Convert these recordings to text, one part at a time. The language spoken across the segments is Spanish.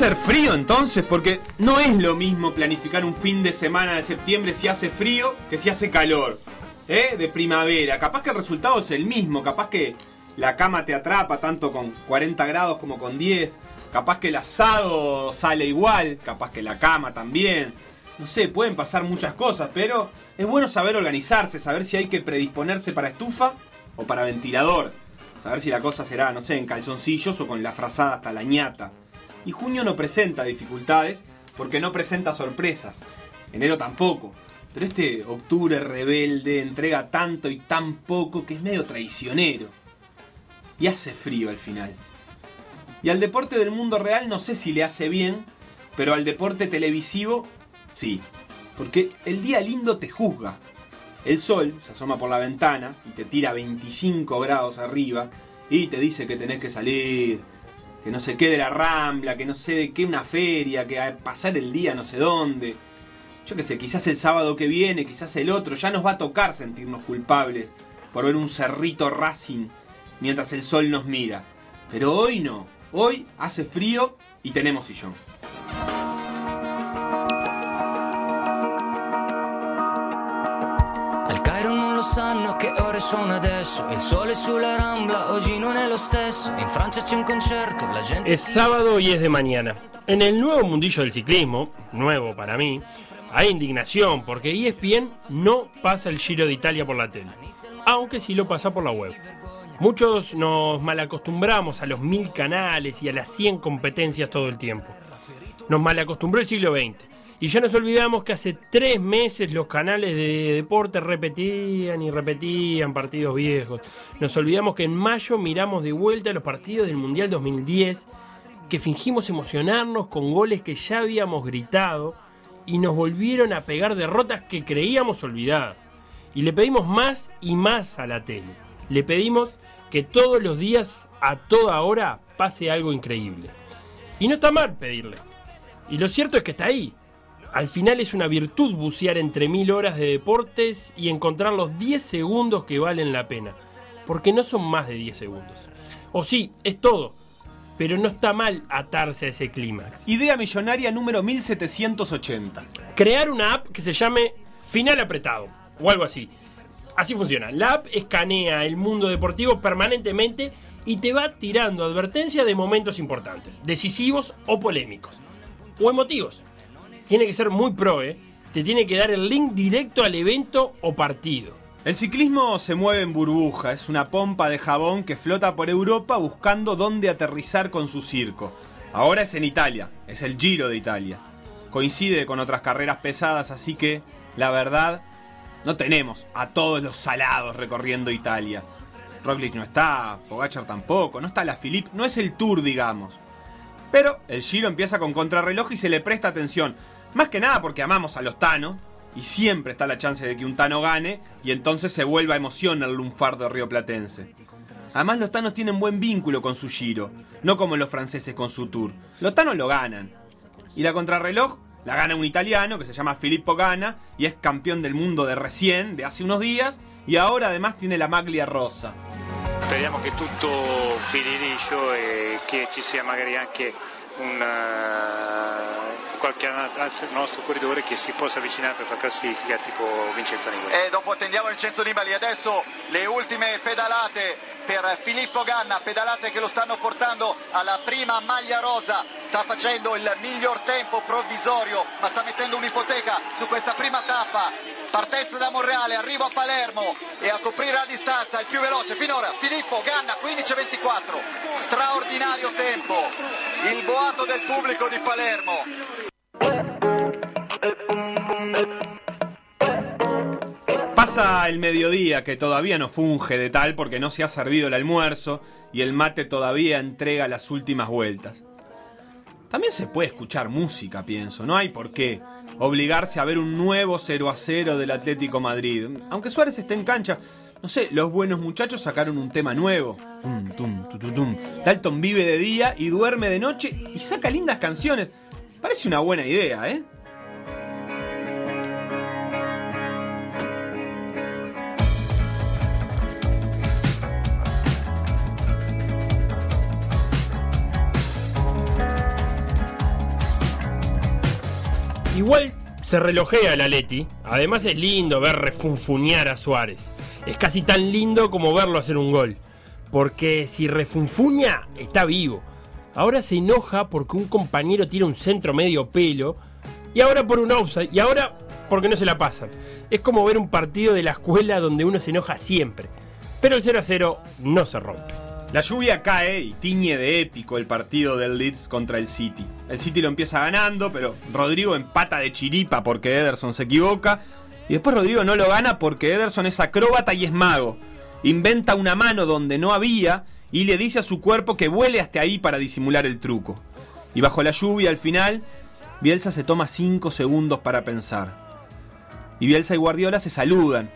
a ser frío entonces, porque no es lo mismo planificar un fin de semana de septiembre si hace frío que si hace calor. ¿eh? De primavera. Capaz que el resultado es el mismo, capaz que la cama te atrapa tanto con 40 grados como con 10. Capaz que el asado sale igual, capaz que la cama también. No sé, pueden pasar muchas cosas, pero es bueno saber organizarse, saber si hay que predisponerse para estufa o para ventilador. Saber si la cosa será, no sé, en calzoncillos o con la frazada hasta la ñata. Y junio no presenta dificultades porque no presenta sorpresas. Enero tampoco. Pero este octubre rebelde entrega tanto y tan poco que es medio traicionero. Y hace frío al final. Y al deporte del mundo real no sé si le hace bien, pero al deporte televisivo sí. Porque el día lindo te juzga. El sol se asoma por la ventana y te tira 25 grados arriba y te dice que tenés que salir, que no se quede la rambla, que no sé de qué una feria, que a pasar el día no sé dónde. Yo qué sé, quizás el sábado que viene, quizás el otro, ya nos va a tocar sentirnos culpables por ver un cerrito Racing mientras el sol nos mira. Pero hoy no, hoy hace frío y tenemos sillón. Sanno che ore sono adesso. Il sole sulla rambla oggi non è lo stesso. In Francia c'è un concerto, la gente. Es sábado y es de mañana. En el nuevo mundillo del ciclismo, nuevo para mí, hay indignación porque ESPN no pasa el Giro de Italia por la tele, aunque sí lo pasa por la web. Muchos nos malacostumbramos a los mil canales y a las 100 competencias todo el tiempo. Nos malacostumbró el siglo XX. Y ya nos olvidamos que hace tres meses los canales de deporte repetían y repetían partidos viejos. Nos olvidamos que en mayo miramos de vuelta los partidos del Mundial 2010, que fingimos emocionarnos con goles que ya habíamos gritado y nos volvieron a pegar derrotas que creíamos olvidadas. Y le pedimos más y más a la tele. Le pedimos que todos los días, a toda hora, pase algo increíble. Y no está mal pedirle. Y lo cierto es que está ahí. Al final es una virtud bucear entre mil horas de deportes y encontrar los 10 segundos que valen la pena. Porque no son más de 10 segundos. O sí, es todo. Pero no está mal atarse a ese clímax. Idea millonaria número 1780. Crear una app que se llame Final Apretado. O algo así. Así funciona. La app escanea el mundo deportivo permanentemente y te va tirando advertencias de momentos importantes, decisivos o polémicos. O emotivos. Tiene que ser muy pro, ¿eh? Te tiene que dar el link directo al evento o partido. El ciclismo se mueve en burbuja, es una pompa de jabón que flota por Europa buscando dónde aterrizar con su circo. Ahora es en Italia, es el Giro de Italia. Coincide con otras carreras pesadas, así que, la verdad, no tenemos a todos los salados recorriendo Italia. Roglic no está, Pogachar tampoco, no está la Philippe, no es el Tour, digamos. Pero el Giro empieza con contrarreloj y se le presta atención. Más que nada porque amamos a los Tano, y siempre está la chance de que un Tano gane, y entonces se vuelva emoción el lunfardo rioplatense. Además los Tanos tienen buen vínculo con su Giro, no como los franceses con su Tour. Los Tanos lo ganan. Y la contrarreloj la gana un italiano que se llama Filippo Gana y es campeón del mundo de recién, de hace unos días, y ahora además tiene la maglia rosa. Speriamo che tutto fili liscio e che ci sia magari anche un, eh, qualche altro nostro corridore che si possa avvicinare per far classifica tipo Vincenzo Nibali. E dopo attendiamo Vincenzo Nibali. Adesso le ultime pedalate per Filippo Ganna, pedalate che lo stanno portando alla prima maglia rosa. Sta facendo il miglior tempo provvisorio, ma sta mettendo un'ipoteca su questa prima tappa. Partenza da Monreale, arrivo a Palermo e a coprire la distanza il più veloce finora Filippo Ganna 15-24. Straordinario tempo. Il boato del pubblico di Palermo. Pasa el mediodía que todavía no funge de tal porque no se ha servido el almuerzo y el mate todavía entrega las últimas vueltas. También se puede escuchar música, pienso, no hay por qué obligarse a ver un nuevo 0 a 0 del Atlético Madrid. Aunque Suárez esté en cancha, no sé, los buenos muchachos sacaron un tema nuevo. Tum, tum, tu, tu, tum. Dalton vive de día y duerme de noche y saca lindas canciones. Parece una buena idea, ¿eh? Igual se relojea el Aleti. Además es lindo ver refunfuñar a Suárez. Es casi tan lindo como verlo hacer un gol. Porque si refunfuña, está vivo. Ahora se enoja porque un compañero tira un centro medio pelo. Y ahora por un offside. Y ahora porque no se la pasan. Es como ver un partido de la escuela donde uno se enoja siempre. Pero el 0 a 0 no se rompe. La lluvia cae y tiñe de épico el partido del Leeds contra el City. El City lo empieza ganando, pero Rodrigo empata de chiripa porque Ederson se equivoca. Y después Rodrigo no lo gana porque Ederson es acróbata y es mago. Inventa una mano donde no había y le dice a su cuerpo que vuele hasta ahí para disimular el truco. Y bajo la lluvia al final, Bielsa se toma 5 segundos para pensar. Y Bielsa y Guardiola se saludan.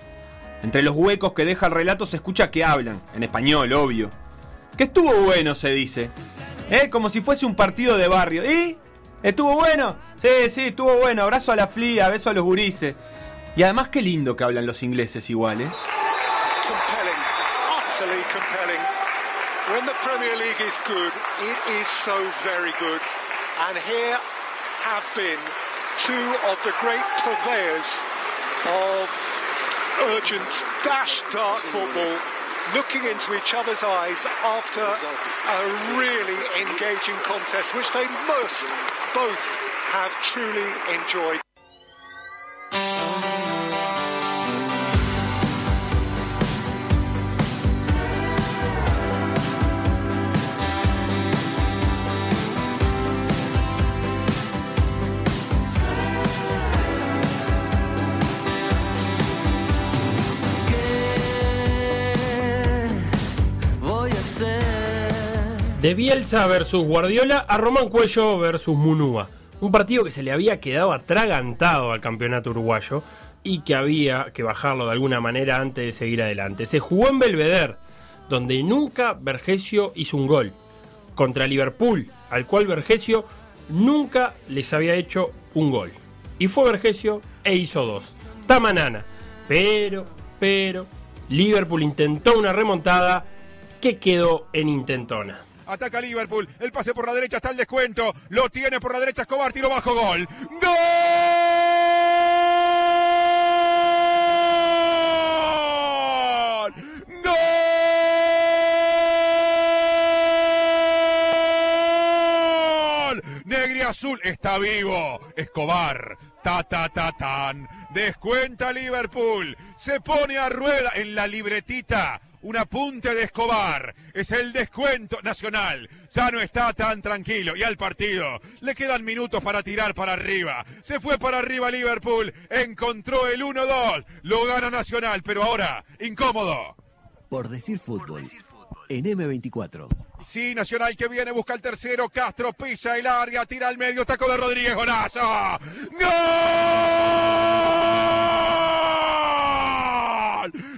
Entre los huecos que deja el relato se escucha que hablan, en español, obvio. Que estuvo bueno, se dice. ¿Eh? Como si fuese un partido de barrio. ¿Y? ¿Estuvo bueno? Sí, sí, estuvo bueno. Abrazo a la flia, beso a los gurises. Y además qué lindo que hablan los ingleses igual, ¿eh? compelling, utterly compelling. When the Premier League is good, it is so very good. And here have been two of the great purveyors of urgent dash dart football looking into each other's eyes after a really engaging contest, which they must both have truly enjoyed. De Bielsa versus Guardiola a Román Cuello versus Munúa. Un partido que se le había quedado atragantado al campeonato uruguayo y que había que bajarlo de alguna manera antes de seguir adelante. Se jugó en Belvedere, donde nunca Vergesio hizo un gol. Contra Liverpool, al cual Vergesio nunca les había hecho un gol. Y fue Vergesio e hizo dos. Tamanana. Pero, pero, Liverpool intentó una remontada que quedó en intentona. Ataca Liverpool. El pase por la derecha está el descuento. Lo tiene por la derecha Escobar. Tiro bajo. Gol. ¡Gol! ¡Gol! Negri Azul está vivo. Escobar. Ta ta ta tan. Descuenta Liverpool. Se pone a rueda en la libretita. Un apunte de Escobar. Es el descuento nacional. Ya no está tan tranquilo. Y al partido. Le quedan minutos para tirar para arriba. Se fue para arriba Liverpool. Encontró el 1-2. Lo gana Nacional. Pero ahora, incómodo. Por decir fútbol. En M24. Sí, Nacional que viene, busca el tercero. Castro pisa el área, tira al medio, taco de Rodríguez, golazo. ¡Gol! ¡Gol!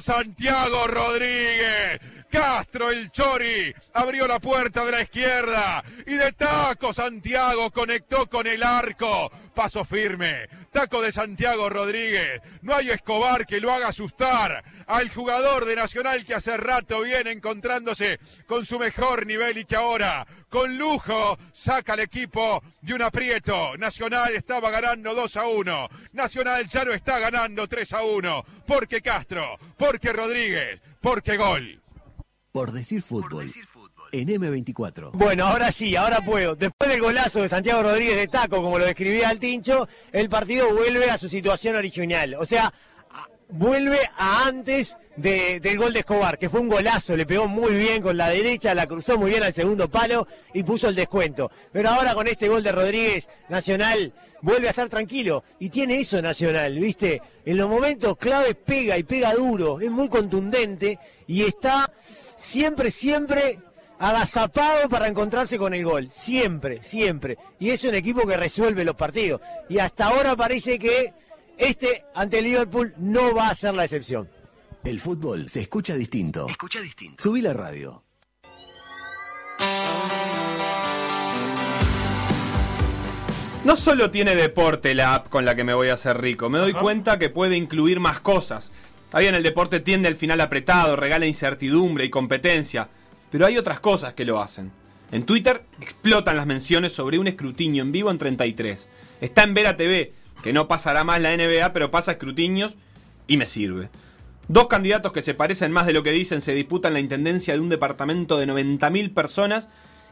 Santiago Rodríguez. Castro el Chori abrió la puerta de la izquierda y de taco Santiago conectó con el arco. Paso firme, taco de Santiago Rodríguez. No hay Escobar que lo haga asustar al jugador de Nacional que hace rato viene encontrándose con su mejor nivel y que ahora con lujo saca al equipo de un aprieto. Nacional estaba ganando 2 a 1. Nacional ya no está ganando 3 a 1. Porque Castro, porque Rodríguez, porque gol. Por decir fútbol. En M24. Bueno, ahora sí, ahora puedo. Después del golazo de Santiago Rodríguez de Taco, como lo describía el Tincho, el partido vuelve a su situación original. O sea, vuelve a antes de- del gol de Escobar, que fue un golazo, le pegó muy bien con la derecha, la cruzó muy bien al segundo palo y puso el descuento. Pero ahora con este gol de Rodríguez, Nacional vuelve a estar tranquilo. Y tiene eso Nacional, ¿viste? En los momentos claves pega y pega duro, es muy contundente y está siempre, siempre agazapado para encontrarse con el gol. Siempre, siempre. Y es un equipo que resuelve los partidos. Y hasta ahora parece que este ante Liverpool no va a ser la excepción. El fútbol se escucha distinto. Escucha distinto. Subí la radio. No solo tiene deporte la app con la que me voy a hacer rico, me doy Ajá. cuenta que puede incluir más cosas. Está bien, el deporte tiende al final apretado, regala incertidumbre y competencia, pero hay otras cosas que lo hacen. En Twitter explotan las menciones sobre un escrutinio en vivo en 33. Está en Vera TV, que no pasará más la NBA, pero pasa escrutinios y me sirve. Dos candidatos que se parecen más de lo que dicen se disputan la intendencia de un departamento de 90.000 personas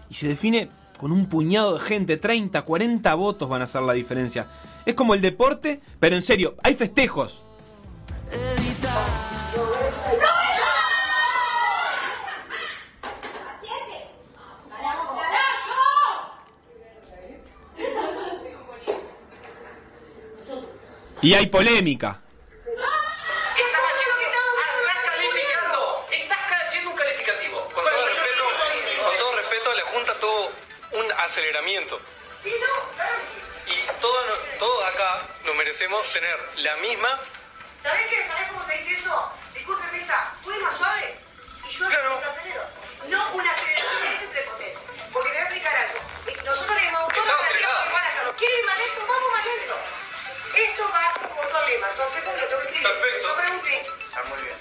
y se define con un puñado de gente, 30, 40 votos van a hacer la diferencia. Es como el deporte, pero en serio, hay festejos. Y hay polémica. Estás haciendo que estás calificando. Estás haciendo un calificativo. Con todo, respeto, con todo respeto, la Junta tuvo un aceleramiento. Sí, no, claro. Y todos, todos acá nos merecemos tener la misma. ¿Sabés qué? ¿Sabés cómo se dice eso? Disculpe, Mesa, ¿puede más suave? Y yo Claro. desacelero. No una aceleración y prepotente. Porque te voy a explicar algo. Nosotros le hemos que van a hacerlo. ¿Quieren ir más lento? Vamos más lento. Esto va como dos lemas. Entonces, porque lo tengo que escribir. Perfecto. Yo pregunté. Está muy bien.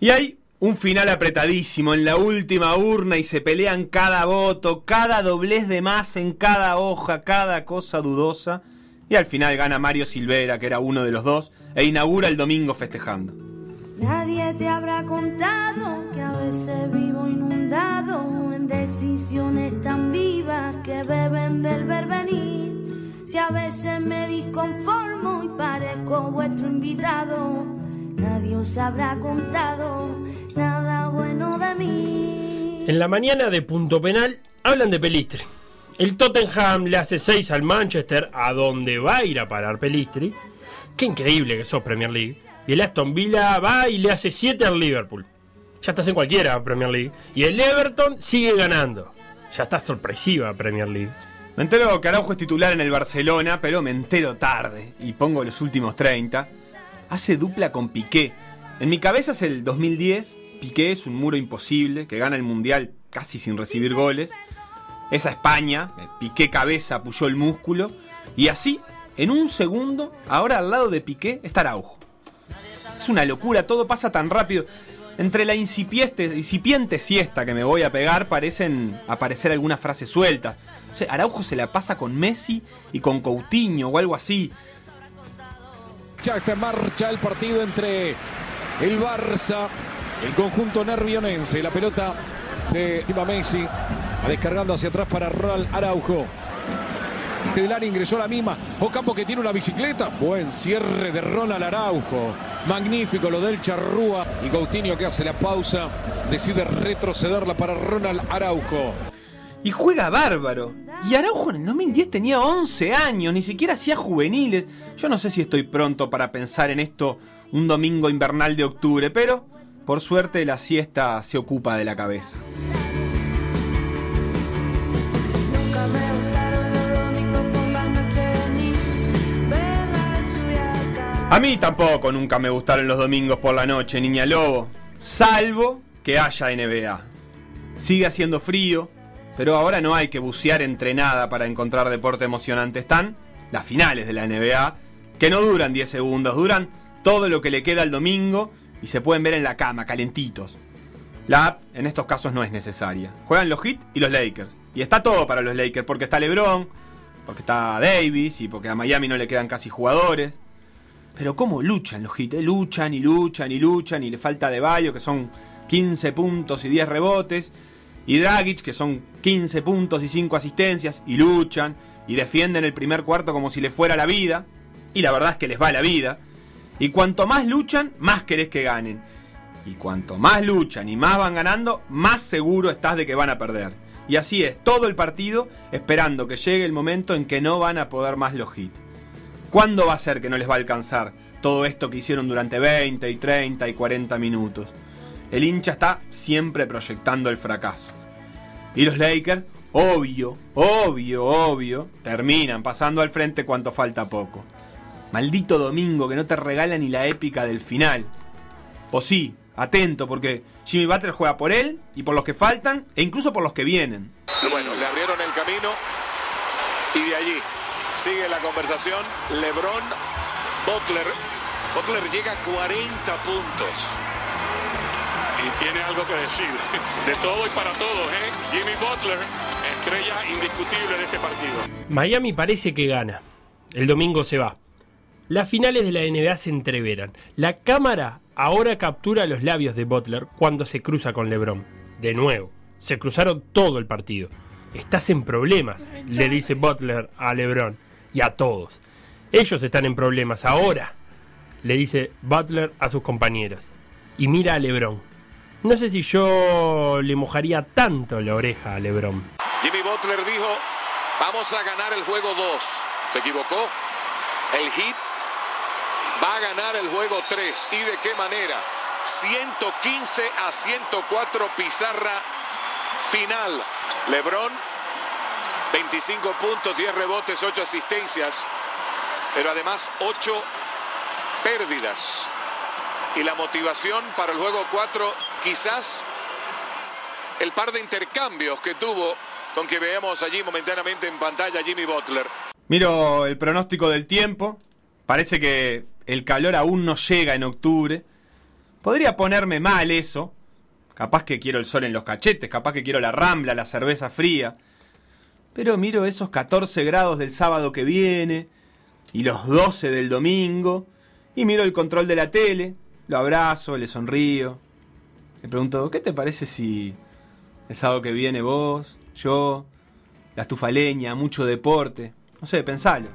Y hay un final apretadísimo en la última urna y se pelean cada voto, cada doblez de más en cada hoja, cada cosa dudosa. Y al final gana Mario Silvera, que era uno de los dos, e inaugura el domingo festejando. Nadie te habrá contado que a veces vivo inundado en decisiones tan vivas que beben del vervenir. Si a veces me disconformo y parezco vuestro invitado, nadie os habrá contado nada bueno de mí. En la mañana de punto penal hablan de Pelistri. El Tottenham le hace 6 al Manchester, a donde va a ir a parar Pelistri. Qué increíble que sos Premier League. Y el Aston Villa va y le hace 7 al Liverpool. Ya estás en cualquiera Premier League. Y el Everton sigue ganando. Ya está sorpresiva Premier League. Me entero que Araujo es titular en el Barcelona, pero me entero tarde y pongo los últimos 30. Hace dupla con Piqué. En mi cabeza es el 2010. Piqué es un muro imposible que gana el Mundial casi sin recibir goles. Esa España, Piqué cabeza, puso el músculo. Y así, en un segundo, ahora al lado de Piqué está Araujo. Es una locura, todo pasa tan rápido. Entre la incipiente, incipiente siesta que me voy a pegar parecen aparecer algunas frases sueltas. O sea, Araujo se la pasa con Messi y con Coutinho o algo así. Ya está en marcha el partido entre el Barça, el conjunto nervionense. La pelota de Tima Messi descargando hacia atrás para Ronald Araujo. Del área ingresó la misma. Ocampo que tiene una bicicleta. Buen cierre de Ronald Araujo. Magnífico lo del Charrúa. Y Coutinho que hace la pausa. Decide retrocederla para Ronald Araujo. Y juega bárbaro. Y Araujo en el 2010 tenía 11 años, ni siquiera hacía juveniles. Yo no sé si estoy pronto para pensar en esto un domingo invernal de octubre, pero por suerte la siesta se ocupa de la cabeza. A mí tampoco nunca me gustaron los domingos por la noche, niña lobo. Salvo que haya NBA. Sigue haciendo frío, pero ahora no hay que bucear entre nada para encontrar deporte emocionante. Están las finales de la NBA, que no duran 10 segundos, duran todo lo que le queda al domingo y se pueden ver en la cama, calentitos. La app en estos casos no es necesaria. Juegan los Heat y los Lakers. Y está todo para los Lakers, porque está LeBron, porque está Davis y porque a Miami no le quedan casi jugadores. Pero cómo luchan los eh? luchan y luchan y luchan y le falta de Bayo, que son 15 puntos y 10 rebotes. Y Dragic, que son 15 puntos y 5 asistencias, y luchan y defienden el primer cuarto como si les fuera la vida. Y la verdad es que les va la vida. Y cuanto más luchan, más querés que ganen. Y cuanto más luchan y más van ganando, más seguro estás de que van a perder. Y así es, todo el partido esperando que llegue el momento en que no van a poder más los hits. ¿Cuándo va a ser que no les va a alcanzar todo esto que hicieron durante 20 y 30 y 40 minutos? El hincha está siempre proyectando el fracaso. Y los Lakers, obvio, obvio, obvio, terminan pasando al frente cuanto falta poco. Maldito domingo que no te regala ni la épica del final. O sí, atento, porque Jimmy Butler juega por él y por los que faltan e incluso por los que vienen. Bueno, le abrieron el camino y de allí sigue la conversación. LeBron, Butler Butler llega a 40 puntos. Y tiene algo que decir. De todo y para todos, ¿eh? Jimmy Butler, estrella indiscutible de este partido. Miami parece que gana. El domingo se va. Las finales de la NBA se entreveran. La cámara ahora captura los labios de Butler cuando se cruza con LeBron. De nuevo, se cruzaron todo el partido. Estás en problemas, le dice Butler a LeBron y a todos. Ellos están en problemas ahora, le dice Butler a sus compañeros. Y mira a LeBron. No sé si yo le mojaría tanto la oreja a LeBron. Jimmy Butler dijo, vamos a ganar el juego 2. Se equivocó. El Heat va a ganar el juego 3. ¿Y de qué manera? 115 a 104 pizarra final. LeBron, 25 puntos, 10 rebotes, 8 asistencias, pero además 8 pérdidas. Y la motivación para el juego 4, quizás el par de intercambios que tuvo con que veamos allí momentáneamente en pantalla Jimmy Butler. Miro el pronóstico del tiempo. Parece que el calor aún no llega en octubre. Podría ponerme mal eso. Capaz que quiero el sol en los cachetes, capaz que quiero la rambla, la cerveza fría. Pero miro esos 14 grados del sábado que viene y los 12 del domingo. Y miro el control de la tele, lo abrazo, le sonrío. Le pregunto, ¿qué te parece si el sábado que viene vos, yo, la estufa leña, mucho deporte? No sé, pensalo.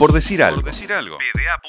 Por decir algo. Por decir algo. PDA.uy